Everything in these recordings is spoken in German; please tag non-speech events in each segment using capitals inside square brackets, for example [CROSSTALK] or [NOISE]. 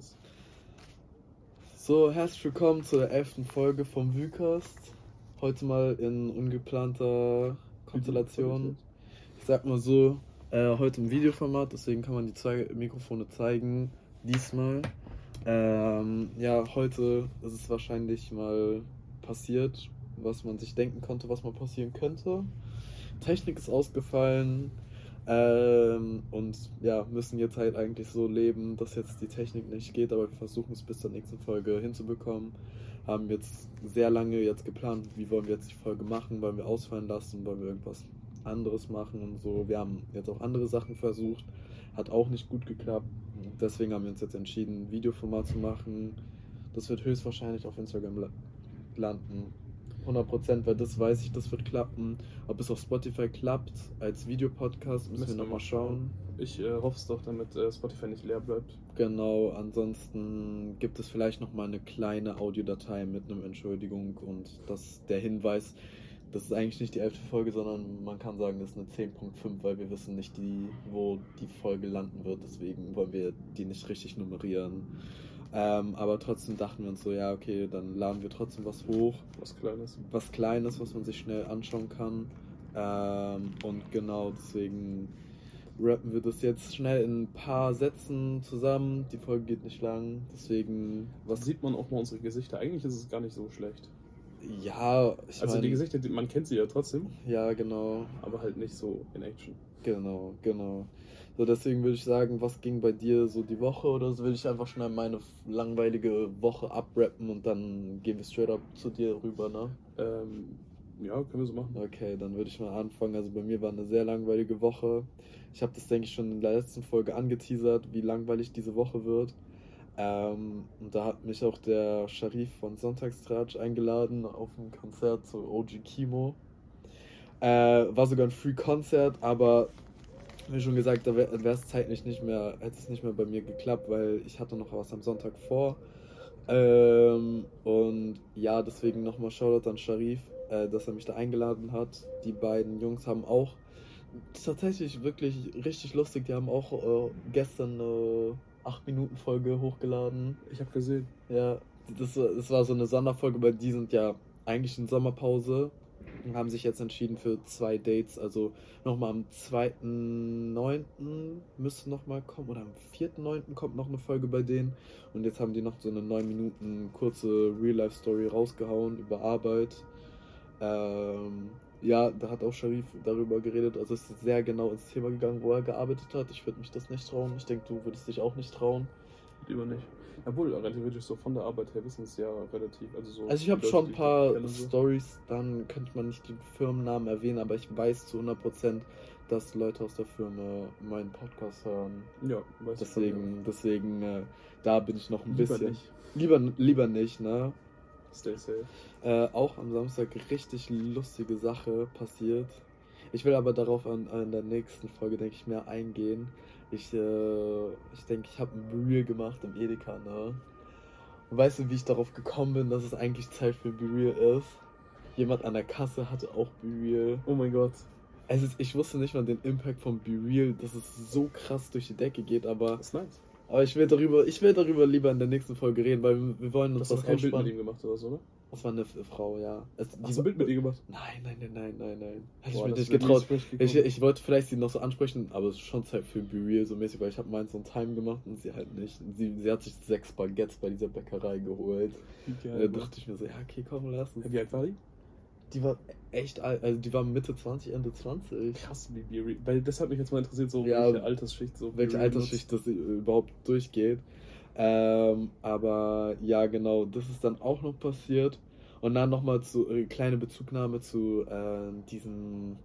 1. So, herzlich willkommen zur elften Folge vom Vucast. Heute mal in ungeplanter Konstellation. Ich sag mal so, äh, heute im Videoformat, deswegen kann man die zwei Mikrofone zeigen. Diesmal. Ähm, ja, heute ist es wahrscheinlich mal passiert, was man sich denken konnte, was mal passieren könnte. Technik ist ausgefallen. Ähm, und ja, müssen jetzt halt eigentlich so leben, dass jetzt die Technik nicht geht, aber wir versuchen es bis zur nächsten Folge hinzubekommen. Haben jetzt sehr lange jetzt geplant, wie wollen wir jetzt die Folge machen, wollen wir ausfallen lassen, wollen wir irgendwas anderes machen und so. Wir haben jetzt auch andere Sachen versucht, hat auch nicht gut geklappt. Deswegen haben wir uns jetzt entschieden, ein Videoformat zu machen. Das wird höchstwahrscheinlich auf Instagram landen. 100%, weil das weiß ich, das wird klappen. Ob es auf Spotify klappt als Videopodcast, müssen, müssen wir nochmal schauen. Ich äh, hoffe es doch, damit äh, Spotify nicht leer bleibt. Genau, ansonsten gibt es vielleicht nochmal eine kleine Audiodatei mit einer Entschuldigung und das, der Hinweis, das ist eigentlich nicht die elfte Folge, sondern man kann sagen, das ist eine 10.5, weil wir wissen nicht, die, wo die Folge landen wird. Deswegen wollen wir die nicht richtig nummerieren. Ähm, aber trotzdem dachten wir uns so, ja, okay, dann laden wir trotzdem was hoch. Was Kleines. Was Kleines, was man sich schnell anschauen kann. Ähm, und genau deswegen rappen wir das jetzt schnell in ein paar Sätzen zusammen. Die Folge geht nicht lang, deswegen. Was sieht man auch mal unsere Gesichter? Eigentlich ist es gar nicht so schlecht. Ja, ich Also mein, die Gesichter, man kennt sie ja trotzdem. Ja, genau. Aber halt nicht so in Action. Genau, genau. So, deswegen würde ich sagen, was ging bei dir so die Woche oder so, will ich einfach schnell meine langweilige Woche abrappen und dann gehen wir straight up zu dir rüber, ne? Ähm, ja, können wir so machen. Okay, dann würde ich mal anfangen. Also bei mir war eine sehr langweilige Woche. Ich habe das, denke ich, schon in der letzten Folge angeteasert, wie langweilig diese Woche wird. Ähm, und da hat mich auch der Sharif von Sonntagstratsch eingeladen auf ein Konzert zu OG Kimo. Äh, war sogar ein Free-Konzert, aber wie schon gesagt, da wäre es zeitlich nicht mehr, hätte es nicht mehr bei mir geklappt, weil ich hatte noch was am Sonntag vor. Ähm, und ja, deswegen nochmal Shoutout an Sharif, äh, dass er mich da eingeladen hat. Die beiden Jungs haben auch tatsächlich wirklich richtig lustig, die haben auch äh, gestern eine 8-Minuten-Folge hochgeladen. Ich habe gesehen. Ja, das, das war so eine Sonderfolge, weil die sind ja eigentlich in Sommerpause und haben sich jetzt entschieden für zwei Dates. Also nochmal am 2.9. müsste nochmal kommen oder am 4.9. kommt noch eine Folge bei denen. Und jetzt haben die noch so eine 9 Minuten kurze Real-Life-Story rausgehauen über Arbeit. Ähm, ja, da hat auch Sharif darüber geredet. Also es ist sehr genau ins Thema gegangen, wo er gearbeitet hat. Ich würde mich das nicht trauen. Ich denke, du würdest dich auch nicht trauen. Lieber nicht. Obwohl, theoretisch so von der Arbeit her wissen es ja relativ. Also, so also ich habe schon ein paar Stories, dann könnte man nicht den Firmennamen erwähnen, aber ich weiß zu 100%, dass Leute aus der Firma meinen Podcast hören. Ja, weiß Deswegen, ich deswegen, äh, da bin ich noch ein lieber bisschen. Nicht. Lieber, lieber nicht, ne? Stay safe. Äh, auch am Samstag richtig lustige Sache passiert. Ich will aber darauf an, an der nächsten Folge, denke ich, mehr eingehen. Ich, äh, ich denke, ich habe ein Reel gemacht im Edeka, ne? Und weißt du, wie ich darauf gekommen bin, dass es eigentlich Zeit für Real ist? Jemand an der Kasse hatte auch Real. Oh mein Gott. Es ist, ich wusste nicht mal den Impact von Real, dass es so krass durch die Decke geht, aber. Das ist nice. Aber ich will darüber, ich will darüber lieber in der nächsten Folge reden, weil wir wollen uns das was kein Bild mit ihm gemacht oder so, oder? Das war eine Frau, ja. Es, Hast du ein Bild mit ihr gemacht? Nein, nein, nein, nein, nein, nein. Hätte ich mich nicht getraut. Ich, ich wollte vielleicht sie noch so ansprechen, aber es ist schon Zeit für Be so mäßig, weil ich habe meins on Time gemacht und sie halt nicht. Sie, sie hat sich sechs Baguettes bei dieser Bäckerei geholt. Geil, da dachte ich mir so, ja, okay, komm, lass uns. Wie alt war die? Die war echt alt, also die war Mitte 20, Ende 20. Krass, wie Be Weil das hat mich jetzt mal interessiert, so ja, welche Altersschicht so. Welche Altersschicht das überhaupt durchgeht. Ähm, aber ja, genau, das ist dann auch noch passiert. Und dann nochmal zu äh, kleine Bezugnahme zu äh, diesen.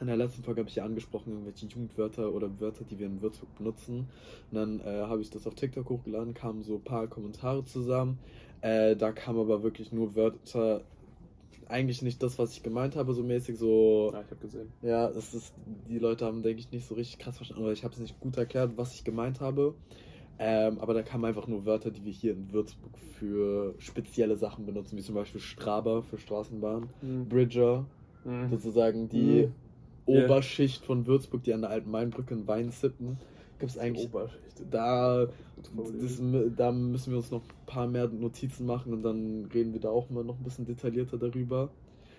In der letzten Folge habe ich ja angesprochen, irgendwelche Jugendwörter oder Wörter, die wir in Würzburg benutzen. Und dann äh, habe ich das auf TikTok hochgeladen, kamen so ein paar Kommentare zusammen. Äh, da kamen aber wirklich nur Wörter, eigentlich nicht das, was ich gemeint habe, so mäßig so. Ja, ich habe gesehen. Ja, es ist, die Leute haben, denke ich, nicht so richtig krass verstanden, oder ich habe es nicht gut erklärt, was ich gemeint habe. Ähm, aber da kamen einfach nur Wörter, die wir hier in Würzburg für spezielle Sachen benutzen, wie zum Beispiel Straber für Straßenbahn, mhm. Bridger, mhm. sozusagen die mhm. Oberschicht von Würzburg, die an der alten Mainbrücke in Wein sippen. gibt es eigentlich. Oberschicht. Da, das, da müssen wir uns noch ein paar mehr Notizen machen und dann reden wir da auch mal noch ein bisschen detaillierter darüber.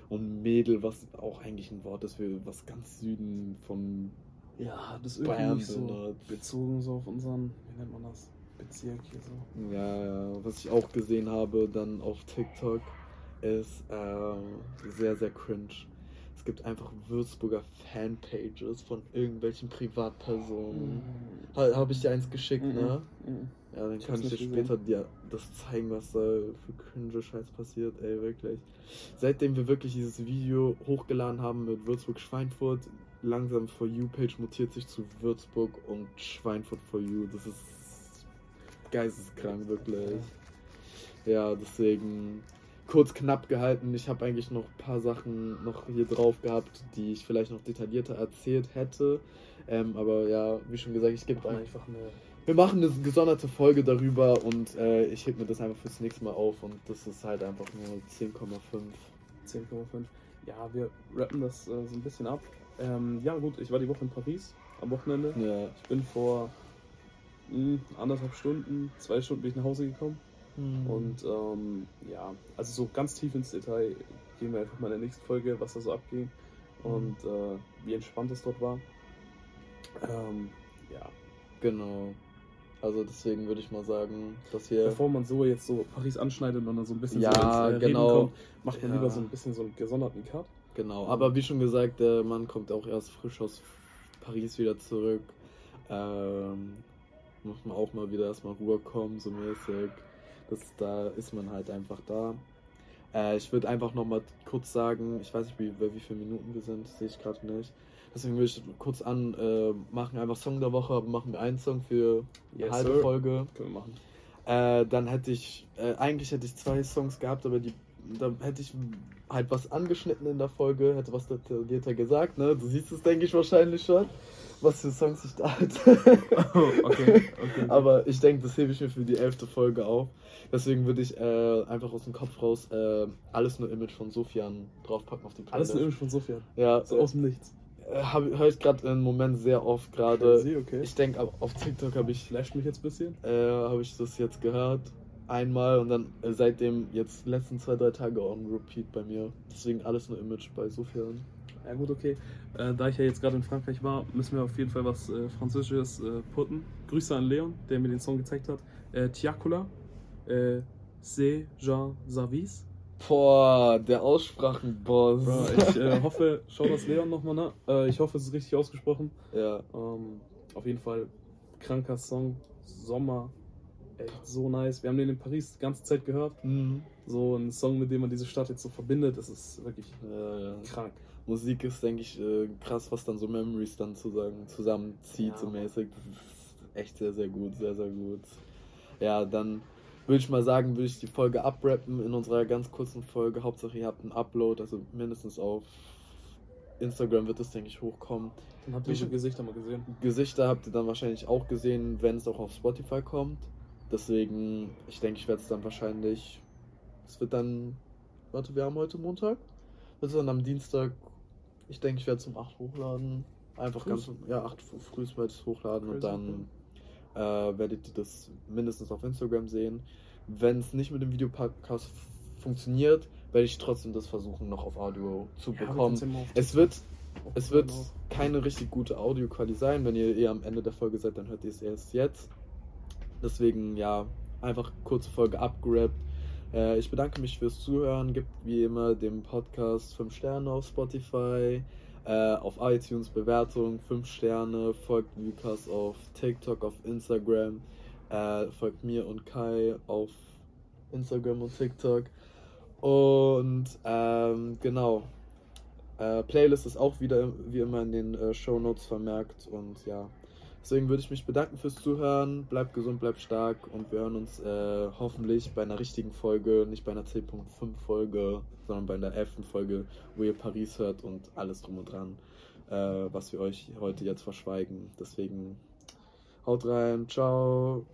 Und Mädel, was auch eigentlich ein Wort ist für was ganz Süden von Ja, das ist irgendwie nicht so bezogen so auf unseren, wie nennt man das? Bezirk hier so. Ja, ja, was ich auch gesehen habe dann auf TikTok ist äh, sehr, sehr cringe. Es gibt einfach Würzburger Fanpages von irgendwelchen Privatpersonen. Ha, Habe ich dir eins geschickt, ne? Mhm. Ja, dann Ich kann ich dir später dir das zeigen, was da für cringe Scheiß passiert, ey, wirklich. Seitdem wir wirklich dieses Video hochgeladen haben mit Würzburg-Schweinfurt, langsam For You-Page mutiert sich zu Würzburg und Schweinfurt For You. Das ist geisteskrank, wirklich. Ja, deswegen kurz knapp gehalten. Ich habe eigentlich noch ein paar Sachen noch hier drauf gehabt, die ich vielleicht noch detaillierter erzählt hätte. Ähm, aber ja, wie schon gesagt, ich gebe einfach eine Wir machen eine gesonderte Folge darüber und äh, ich heb mir das einfach fürs nächste Mal auf und das ist halt einfach nur 10,5. 10,5. Ja, wir rappen das äh, so ein bisschen ab. Ähm, ja, gut, ich war die Woche in Paris am Wochenende. Ja. Ich bin vor mh, anderthalb Stunden, zwei Stunden bin ich nach Hause gekommen. Mhm. Und ähm, ja, also so ganz tief ins Detail gehen wir einfach mal in der nächsten Folge, was da so abging und äh, wie entspannt es dort war. Ähm, ja, genau. Also deswegen würde ich mal sagen, dass wir. bevor man so jetzt so Paris anschneidet und dann so ein bisschen Ja, so ins, äh, genau. kommt, macht man Ja. lieber so ein bisschen so einen gesonderten Cut. Genau, aber wie schon gesagt, der Mann kommt auch erst frisch aus Paris wieder zurück. Ähm, muss man auch mal wieder erstmal Ruhe kommen, so mäßig. Das, da ist man halt einfach da. Äh, ich würde einfach nochmal kurz sagen, ich weiß nicht, wie, bei wie viele Minuten wir sind, sehe ich gerade nicht. Deswegen würde ich kurz an, äh, machen einfach Song der Woche, aber machen wir einen Song für eine Yes, halbe sir. Folge. Können wir machen. Äh, dann hätte ich, äh, eigentlich hätte ich zwei Songs gehabt, aber die, da hätte ich halt was angeschnitten in der Folge, hätte was detaillierter gesagt, ne? Du siehst es, denke ich, wahrscheinlich schon, was für Songs ich da hatte. [LAUGHS] okay, okay. aber ich denke, das hebe ich mir für die elfte Folge auf. Deswegen würde ich äh, einfach aus dem Kopf raus äh, alles nur Image von Sofian draufpacken auf die Playlist. Alles ein Image von Sofian. Ja, So aus dem Nichts. Äh, höre ich gerade im Moment sehr oft gerade. Okay. Ich denke, auf TikTok habe ich Flasht mich jetzt ein bisschen. äh, habe ich das jetzt gehört. Einmal und dann äh, seitdem jetzt letzten zwei, drei Tage on repeat bei mir. Deswegen alles nur Image bei Sofian. Ja gut, okay. Äh, da ich ja jetzt gerade in Frankreich war, müssen wir auf jeden Fall was äh, Französisches äh, putten. Grüße an Leon, der mir den Song gezeigt hat. Tiakula, äh, C'est Jean Savis. Boah, der Aussprachenboss. Bro, ich äh, hoffe, schau das Leon nochmal nach. Äh, ich hoffe, es ist richtig ausgesprochen. ja. Ähm, auf jeden Fall kranker Song. Sommer. Echt so nice. Wir haben den in Paris die ganze Zeit gehört. Mhm. So ein Song, mit dem man diese Stadt jetzt so verbindet. Das ist wirklich Ja, ja. krank. Musik ist, denke ich, äh, krass, was dann so Memories dann zusammen, zusammenzieht, Ja, so mäßig. Echt sehr, sehr gut, sehr, sehr gut. Ja, dann würde ich mal sagen, würde ich die Folge abrappen in unserer ganz kurzen Folge. Hauptsache, ihr habt einen Upload, also mindestens auf Instagram wird es, denke ich, hochkommen. Dann habt ihr schon Gesichter mal gesehen. Gesichter habt ihr dann wahrscheinlich auch gesehen, wenn es auch auf Spotify kommt. Deswegen, ich denke, ich werde es dann wahrscheinlich. Es wird dann. Warte, wir haben heute Montag. Wird es dann am Dienstag. Ich denke, ich werde es um 8 hochladen. Einfach Frühs? ganz. Ja, 8 Uhr früh werde ich es hochladen und Crazy, dann äh, werdet ihr das mindestens auf Instagram sehen. Wenn es nicht mit dem Videopodcast funktioniert, werde ich trotzdem das versuchen, noch auf Audio zu Ja, bekommen. Es wird es wird keine richtig gute Audioqualität sein. Wenn ihr eher am Ende der Folge seid, dann hört ihr es erst jetzt. Deswegen, ja, einfach kurze Folge abgerappt. Äh, ich bedanke mich fürs Zuhören. Gibt wie immer dem Podcast 5 Sterne auf Spotify, äh, auf iTunes Bewertung 5 Sterne. Folgt Lukas auf TikTok, auf Instagram. Äh, folgt mir und Kai auf Instagram und TikTok. Und ähm, genau. Äh, Playlist ist auch wieder wie immer in den äh, Show Notes vermerkt und ja. Deswegen würde ich mich bedanken fürs Zuhören. Bleibt gesund, bleibt stark und wir hören uns äh, hoffentlich bei einer richtigen Folge, nicht bei einer 10.5 Folge, sondern bei einer 11. Folge, wo ihr Paris hört und alles drum und dran, äh, was wir euch heute jetzt verschweigen. Deswegen haut rein, ciao.